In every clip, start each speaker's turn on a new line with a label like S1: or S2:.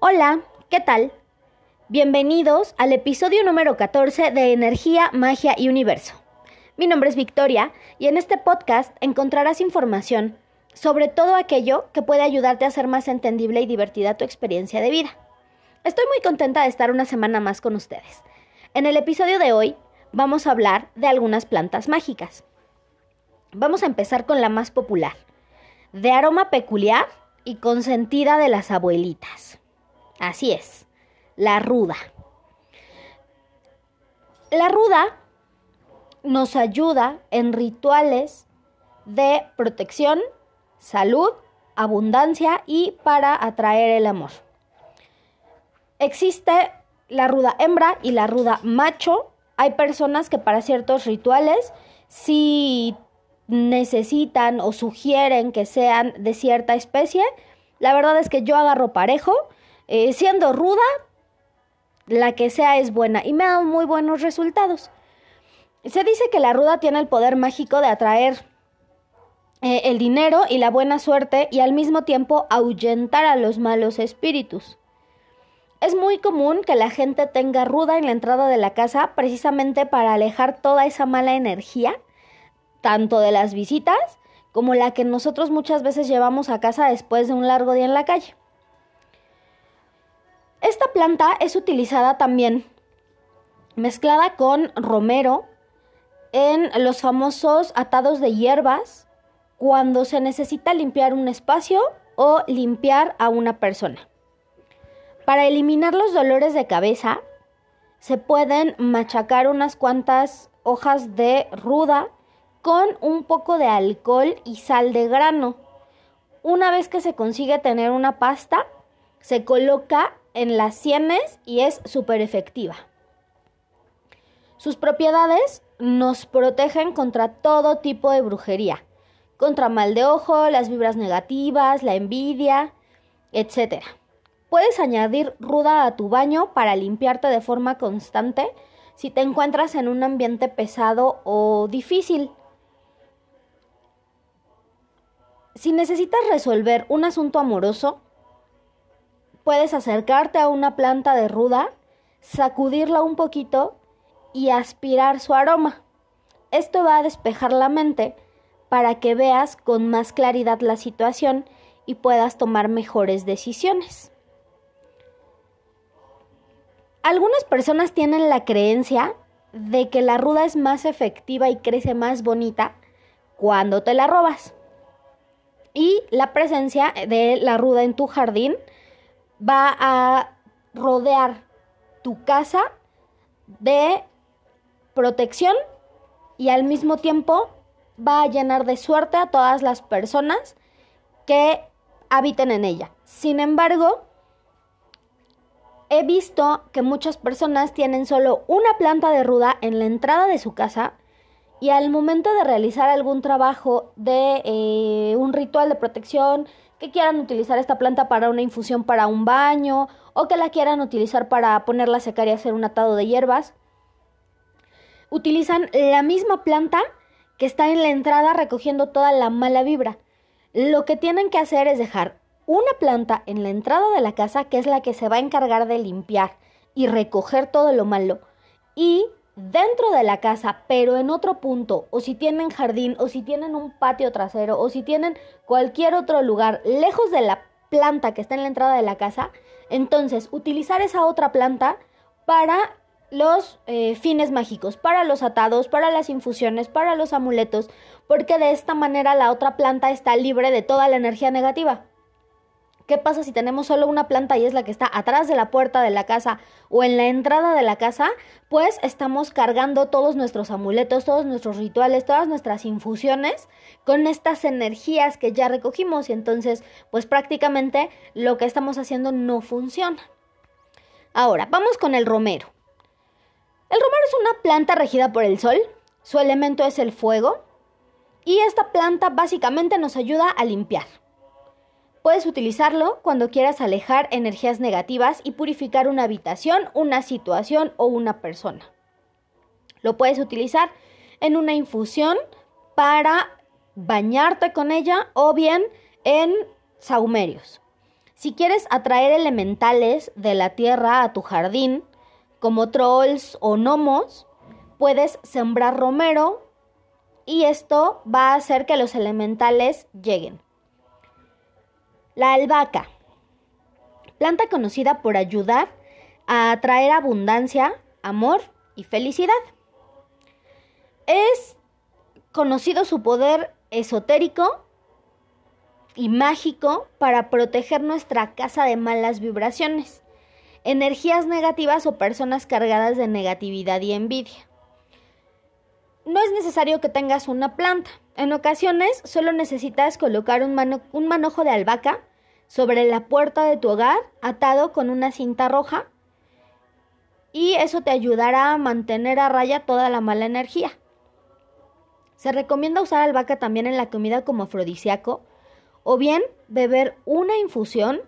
S1: Hola, ¿qué tal? Bienvenidos al episodio número 14 de Energía, Magia y Universo. Mi nombre es Victoria y en este podcast encontrarás información sobre todo aquello que puede ayudarte a hacer más entendible y divertida tu experiencia de vida. Estoy muy contenta de estar una semana más con ustedes. En el episodio de hoy vamos a hablar de algunas plantas mágicas. Vamos a empezar con la más popular, de aroma peculiar y consentida de las abuelitas. Así es, la ruda. La ruda nos ayuda en rituales de protección, salud, abundancia y para atraer el amor. Existe la ruda hembra y la ruda macho. Hay personas que para ciertos rituales si necesitan o sugieren que sean de cierta especie. La verdad es que yo agarro parejo eh, siendo ruda, la que sea es buena y me ha dado muy buenos resultados. Se dice que la ruda tiene el poder mágico de atraer eh, el dinero y la buena suerte y al mismo tiempo ahuyentar a los malos espíritus. Es muy común que la gente tenga ruda en la entrada de la casa precisamente para alejar toda esa mala energía, tanto de las visitas como la que nosotros muchas veces llevamos a casa después de un largo día en la calle. Esta planta es utilizada también mezclada con romero en los famosos atados de hierbas cuando se necesita limpiar un espacio o limpiar a una persona. Para eliminar los dolores de cabeza, se pueden machacar unas cuantas hojas de ruda con un poco de alcohol y sal de grano. Una vez que se consigue tener una pasta, se coloca en las sienes y es súper efectiva. Sus propiedades nos protegen contra todo tipo de brujería, contra mal de ojo, las vibras negativas, la envidia, etc. Puedes añadir ruda a tu baño para limpiarte de forma constante si te encuentras en un ambiente pesado o difícil. Si necesitas resolver un asunto amoroso, puedes acercarte a una planta de ruda, sacudirla un poquito y aspirar su aroma. Esto va a despejar la mente para que veas con más claridad la situación y puedas tomar mejores decisiones. Algunas personas tienen la creencia de que la ruda es más efectiva y crece más bonita cuando te la robas. Y la presencia de la ruda en tu jardín va a rodear tu casa de protección y al mismo tiempo va a llenar de suerte a todas las personas que habiten en ella. Sin embargo, he visto que muchas personas tienen solo una planta de ruda en la entrada de su casa y al momento de realizar algún trabajo de eh, un ritual de protección, que quieran utilizar esta planta para una infusión para un baño o que la quieran utilizar para ponerla a secar y hacer un atado de hierbas. Utilizan la misma planta que está en la entrada recogiendo toda la mala vibra. Lo que tienen que hacer es dejar una planta en la entrada de la casa que es la que se va a encargar de limpiar y recoger todo lo malo y dentro de la casa, pero en otro punto, o si tienen jardín, o si tienen un patio trasero, o si tienen cualquier otro lugar lejos de la planta que está en la entrada de la casa, entonces utilizar esa otra planta para los eh, fines mágicos, para los atados, para las infusiones, para los amuletos, porque de esta manera la otra planta está libre de toda la energía negativa. ¿Qué pasa si tenemos solo una planta y es la que está atrás de la puerta de la casa o en la entrada de la casa? Pues estamos cargando todos nuestros amuletos, todos nuestros rituales, todas nuestras infusiones con estas energías que ya recogimos y entonces pues prácticamente lo que estamos haciendo no funciona. Ahora, vamos con el romero. El romero es una planta regida por el sol, su elemento es el fuego y esta planta básicamente nos ayuda a limpiar. Puedes utilizarlo cuando quieras alejar energías negativas y purificar una habitación, una situación o una persona. Lo puedes utilizar en una infusión para bañarte con ella o bien en saumerios. Si quieres atraer elementales de la tierra a tu jardín, como trolls o gnomos, puedes sembrar romero y esto va a hacer que los elementales lleguen. La albahaca, planta conocida por ayudar a atraer abundancia, amor y felicidad. Es conocido su poder esotérico y mágico para proteger nuestra casa de malas vibraciones, energías negativas o personas cargadas de negatividad y envidia. No es necesario que tengas una planta. En ocasiones solo necesitas colocar un, un manojo de albahaca sobre la puerta de tu hogar atado con una cinta roja y eso te ayudará a mantener a raya toda la mala energía. Se recomienda usar albahaca también en la comida como afrodisíaco o bien beber una infusión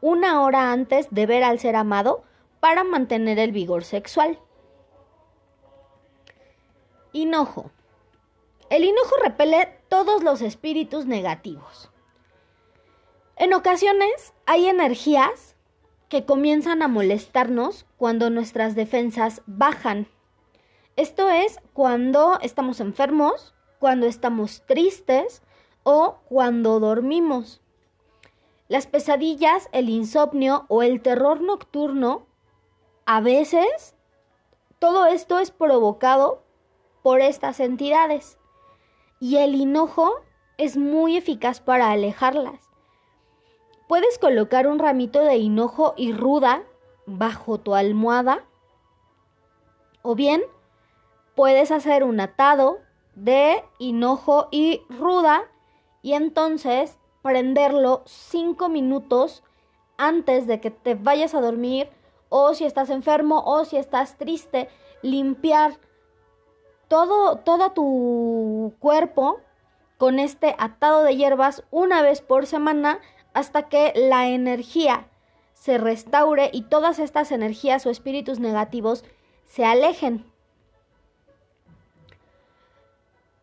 S1: una hora antes de ver al ser amado para mantener el vigor sexual. Hinojo. El hinojo repele todos los espíritus negativos. En ocasiones hay energías que comienzan a molestarnos cuando nuestras defensas bajan. Esto es cuando estamos enfermos, cuando estamos tristes o cuando dormimos. Las pesadillas, el insomnio o el terror nocturno, a veces todo esto es provocado por estas entidades y el hinojo es muy eficaz para alejarlas. Puedes colocar un ramito de hinojo y ruda bajo tu almohada o bien puedes hacer un atado de hinojo y ruda y entonces prenderlo cinco minutos antes de que te vayas a dormir o si estás enfermo o si estás triste, limpiar todo, todo tu cuerpo con este atado de hierbas una vez por semana hasta que la energía se restaure y todas estas energías o espíritus negativos se alejen.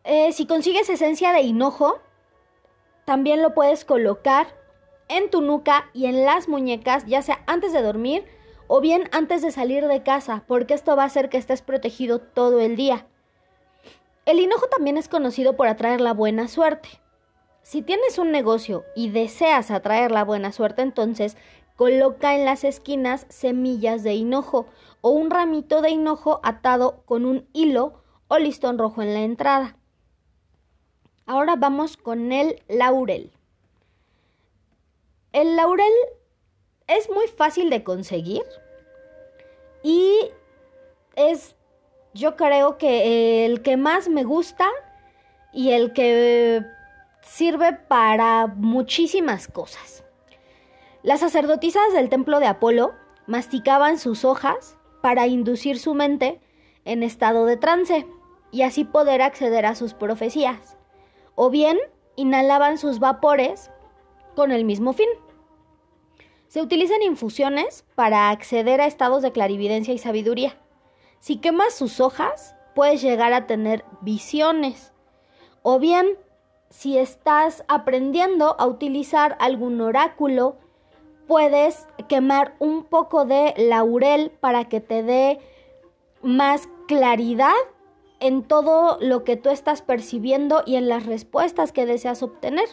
S1: Eh, si consigues esencia de hinojo, también lo puedes colocar en tu nuca y en las muñecas, ya sea antes de dormir o bien antes de salir de casa, porque esto va a hacer que estés protegido todo el día. El hinojo también es conocido por atraer la buena suerte. Si tienes un negocio y deseas atraer la buena suerte, entonces coloca en las esquinas semillas de hinojo o un ramito de hinojo atado con un hilo o listón rojo en la entrada. Ahora vamos con el laurel. El laurel es muy fácil de conseguir y es yo creo que el que más me gusta y el que sirve para muchísimas cosas. Las sacerdotisas del templo de Apolo masticaban sus hojas para inducir su mente en estado de trance y así poder acceder a sus profecías o bien inhalaban sus vapores con el mismo fin. Se utilizan infusiones para acceder a estados de clarividencia y sabiduría. Si quemas sus hojas, puedes llegar a tener visiones. O bien, si estás aprendiendo a utilizar algún oráculo, puedes quemar un poco de laurel para que te dé más claridad en todo lo que tú estás percibiendo y en las respuestas que deseas obtener.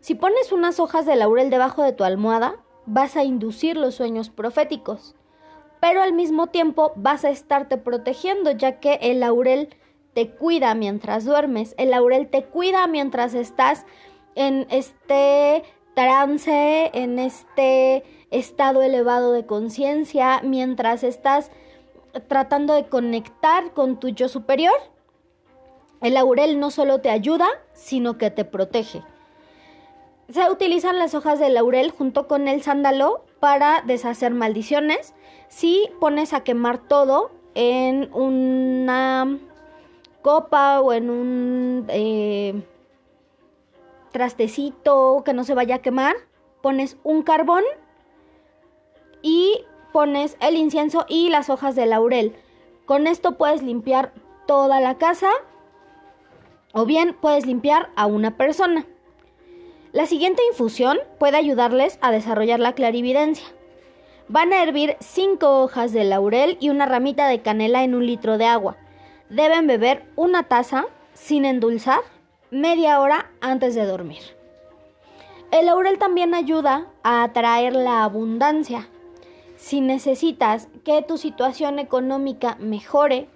S1: Si pones unas hojas de laurel debajo de tu almohada, vas a inducir los sueños proféticos, pero al mismo tiempo vas a estarte protegiendo ya que el laurel te cuida mientras duermes, el laurel te cuida mientras estás en este trance, en este estado elevado de conciencia, mientras estás tratando de conectar con tu yo superior, el laurel no solo te ayuda, sino que te protege. Se utilizan las hojas de laurel junto con el sándalo para deshacer maldiciones. Si pones a quemar todo en una copa o en un eh, trastecito que no se vaya a quemar, pones un carbón y pones el incienso y las hojas de laurel. Con esto puedes limpiar toda la casa o bien puedes limpiar a una persona. La siguiente infusión puede ayudarles a desarrollar la clarividencia. Van a hervir 5 hojas de laurel y una ramita de canela en un litro de agua. Deben beber una taza sin endulzar media hora antes de dormir. El laurel también ayuda a atraer la abundancia. Si necesitas que tu situación económica mejore,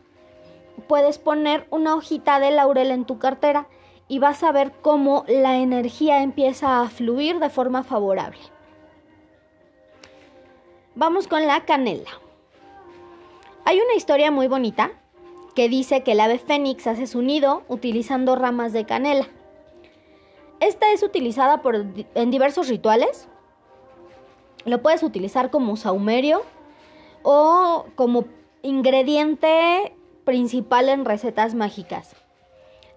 S1: puedes poner una hojita de laurel en tu cartera y vas a ver cómo la energía empieza a fluir de forma favorable. Vamos con la canela. Hay una historia muy bonita que dice que el ave fénix hace su nido utilizando ramas de canela. Esta es utilizada por, en diversos rituales. Lo puedes utilizar como saumerio o como ingrediente principal en recetas mágicas.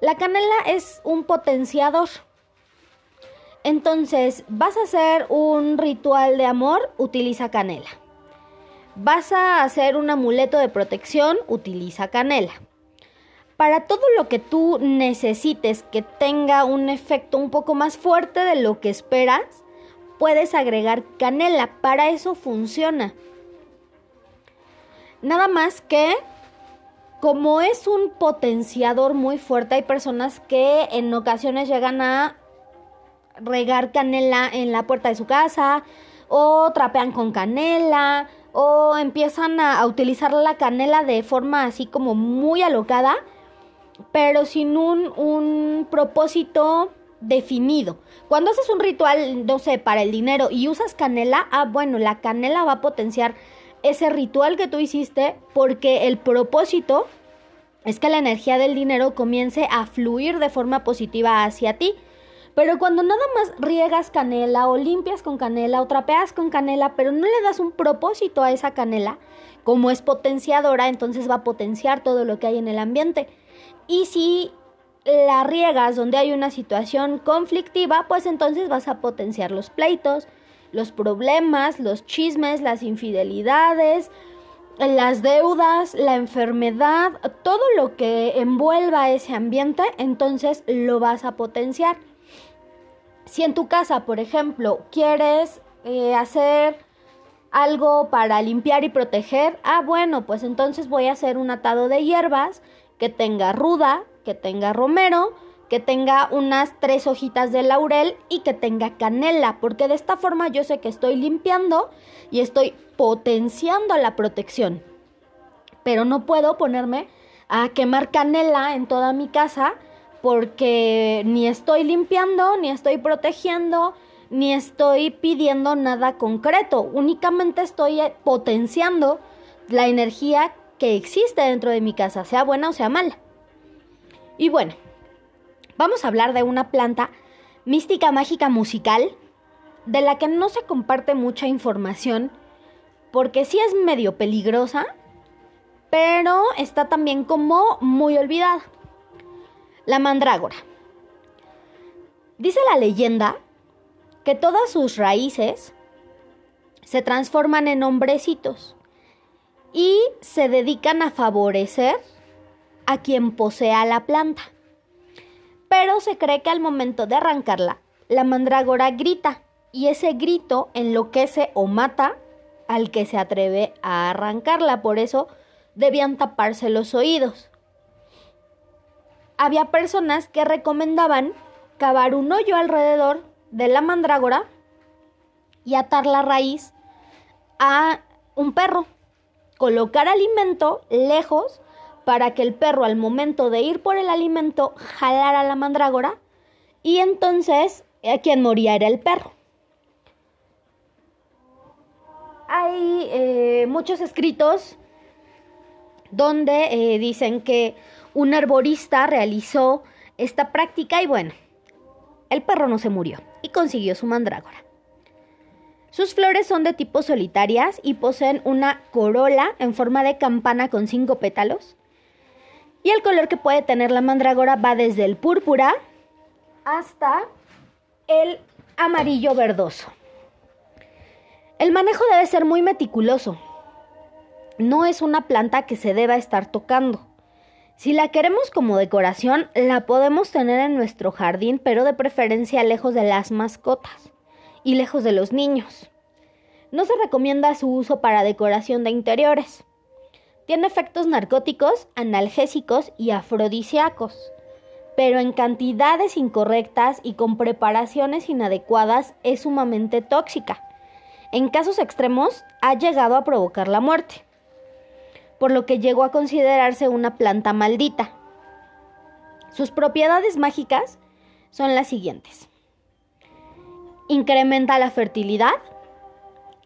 S1: La canela es un potenciador. Entonces, vas a hacer un ritual de amor, utiliza canela. Vas a hacer un amuleto de protección, utiliza canela. Para todo lo que tú necesites que tenga un efecto un poco más fuerte de lo que esperas, puedes agregar canela. Para eso funciona. Nada más que como es un potenciador muy fuerte, hay personas que en ocasiones llegan a regar canela en la puerta de su casa o trapean con canela o empiezan a, utilizar la canela de forma así como muy alocada, pero sin un, un propósito definido. Cuando haces un ritual, no sé, para el dinero y usas canela, ah, bueno, la canela va a potenciar ese ritual que tú hiciste porque el propósito es que la energía del dinero comience a fluir de forma positiva hacia ti. Pero cuando nada más riegas canela o limpias con canela o trapeas con canela, pero no le das un propósito a esa canela, como es potenciadora, entonces va a potenciar todo lo que hay en el ambiente. Y si la riegas donde hay una situación conflictiva, pues entonces vas a potenciar los pleitos, los problemas, los chismes, las infidelidades, las deudas, la enfermedad, todo lo que envuelva ese ambiente, entonces lo vas a potenciar. Si en tu casa, por ejemplo, quieres eh, hacer algo para limpiar y proteger, ah, bueno, pues entonces voy a hacer un atado de hierbas que tenga ruda, que tenga romero, que tenga unas tres hojitas de laurel y que tenga canela, porque de esta forma yo sé que estoy limpiando y estoy potenciando la protección. Pero no puedo ponerme a quemar canela en toda mi casa porque ni estoy limpiando, ni estoy protegiendo, ni estoy pidiendo nada concreto. Únicamente estoy eh, potenciando la energía que existe dentro de mi casa, sea buena o sea mala. Y bueno, Vamos a hablar de una planta mística mágica musical de la que no se comparte mucha información porque sí es medio peligrosa, pero está también como muy olvidada. La mandrágora. Dice la leyenda que todas sus raíces se transforman en hombrecitos y se dedican a favorecer a quien posea la planta pero se cree que al momento de arrancarla, la mandrágora grita y ese grito enloquece o mata al que se atreve a arrancarla, por eso debían taparse los oídos. Había personas que recomendaban cavar un hoyo alrededor de la mandrágora y atar la raíz a un perro, colocar alimento lejos para que el perro al momento de ir por el alimento jalara la mandrágora y entonces quien moría era el perro. Hay eh, muchos escritos donde eh, dicen que un arborista realizó esta práctica y bueno, el perro no se murió y consiguió su mandrágora. Sus flores son de tipo solitarias y poseen una corola en forma de campana con cinco pétalos y el color que puede tener la mandrágora va desde el púrpura hasta el amarillo verdoso. El manejo debe ser muy meticuloso. No es una planta que se deba estar tocando. Si la queremos como decoración, la podemos tener en nuestro jardín, pero de preferencia lejos de las mascotas y lejos de los niños. No se recomienda su uso para decoración de interiores. Tiene efectos narcóticos, analgésicos y afrodisíacos, pero en cantidades incorrectas y con preparaciones inadecuadas es sumamente tóxica. En casos extremos ha llegado a provocar la muerte, por lo que llegó a considerarse una planta maldita. Sus propiedades mágicas son las siguientes. Incrementa la fertilidad,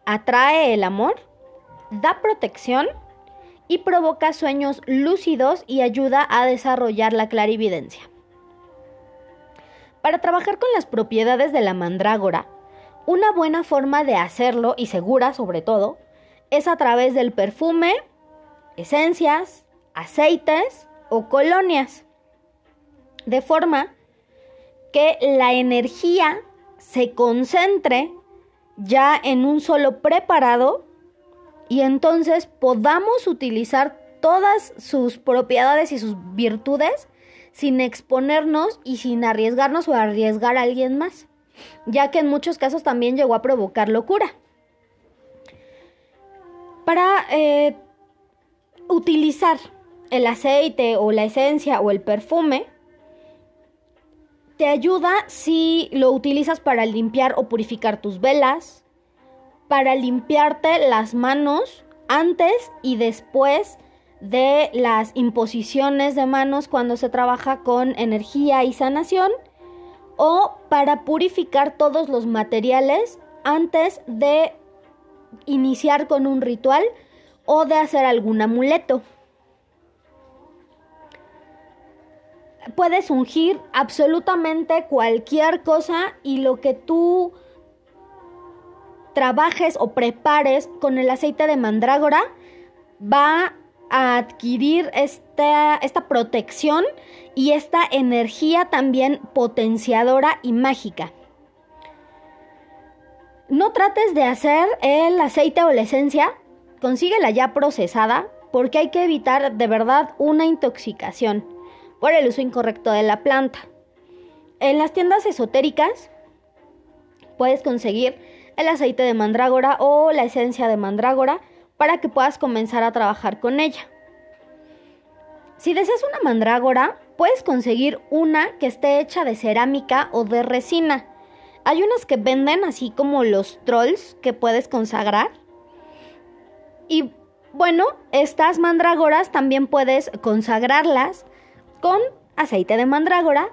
S1: atrae el amor, da protección, y provoca sueños lúcidos y ayuda a desarrollar la clarividencia. Para trabajar con las propiedades de la mandrágora, una buena forma de hacerlo, y segura sobre todo, es a través del perfume, esencias, aceites o colonias, de forma que la energía se concentre ya en un solo preparado y entonces podamos utilizar todas sus propiedades y sus virtudes sin exponernos y sin arriesgarnos o arriesgar a alguien más, ya que en muchos casos también llegó a provocar locura. Para eh, utilizar el aceite o la esencia o el perfume, te ayuda si lo utilizas para limpiar o purificar tus velas, para limpiarte las manos antes y después de las imposiciones de manos cuando se trabaja con energía y sanación o para purificar todos los materiales antes de iniciar con un ritual o de hacer algún amuleto. Puedes ungir absolutamente cualquier cosa y lo que tú trabajes o prepares con el aceite de mandrágora, va a adquirir esta, esta protección y esta energía también potenciadora y mágica. No trates de hacer el aceite o la esencia, consíguela ya procesada porque hay que evitar de verdad una intoxicación por el uso incorrecto de la planta. En las tiendas esotéricas puedes conseguir el aceite de mandrágora o la esencia de mandrágora para que puedas comenzar a trabajar con ella. Si deseas una mandrágora, puedes conseguir una que esté hecha de cerámica o de resina. Hay unas que venden así como los trolls que puedes consagrar. Y bueno, estas mandrágoras también puedes consagrarlas con aceite de mandrágora.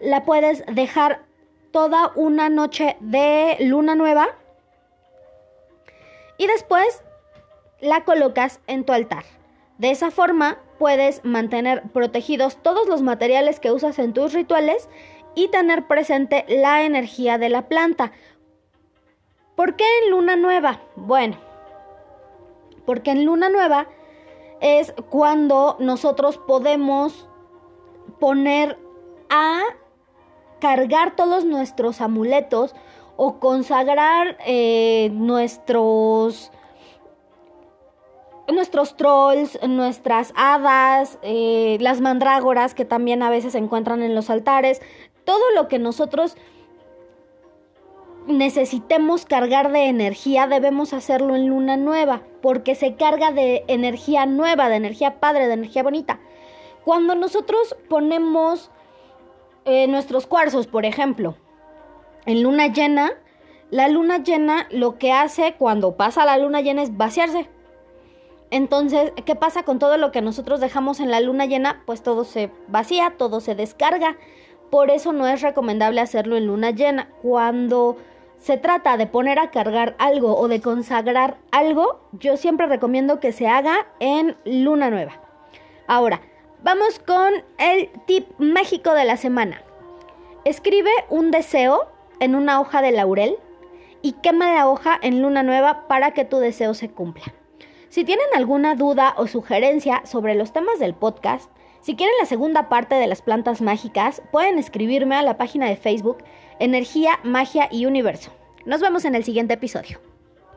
S1: La puedes dejar toda una noche de luna nueva y después la colocas en tu altar. De esa forma puedes mantener protegidos todos los materiales que usas en tus rituales y tener presente la energía de la planta. ¿Por qué en luna nueva? Bueno, porque en luna nueva es cuando nosotros podemos poner a cargar todos nuestros amuletos o consagrar eh, nuestros nuestros trolls, nuestras hadas, eh, las mandrágoras que también a veces se encuentran en los altares, todo lo que nosotros necesitemos cargar de energía debemos hacerlo en luna nueva, porque se carga de energía nueva, de energía padre, de energía bonita. Cuando nosotros ponemos eh, nuestros cuarzos, por ejemplo, en luna llena, la luna llena lo que hace cuando pasa la luna llena es vaciarse. Entonces, ¿qué pasa con todo lo que nosotros dejamos en la luna llena? Pues todo se vacía, todo se descarga. Por eso no es recomendable hacerlo en luna llena. Cuando se trata de poner a cargar algo o de consagrar algo, yo siempre recomiendo que se haga en luna nueva. Ahora, Vamos con el tip mágico de la semana. Escribe un deseo en una hoja de laurel y quema la hoja en luna nueva para que tu deseo se cumpla. Si tienen alguna duda o sugerencia sobre los temas del podcast, si quieren la segunda parte de las plantas mágicas, pueden escribirme a la página de Facebook Energía, Magia y Universo. Nos vemos en el siguiente episodio.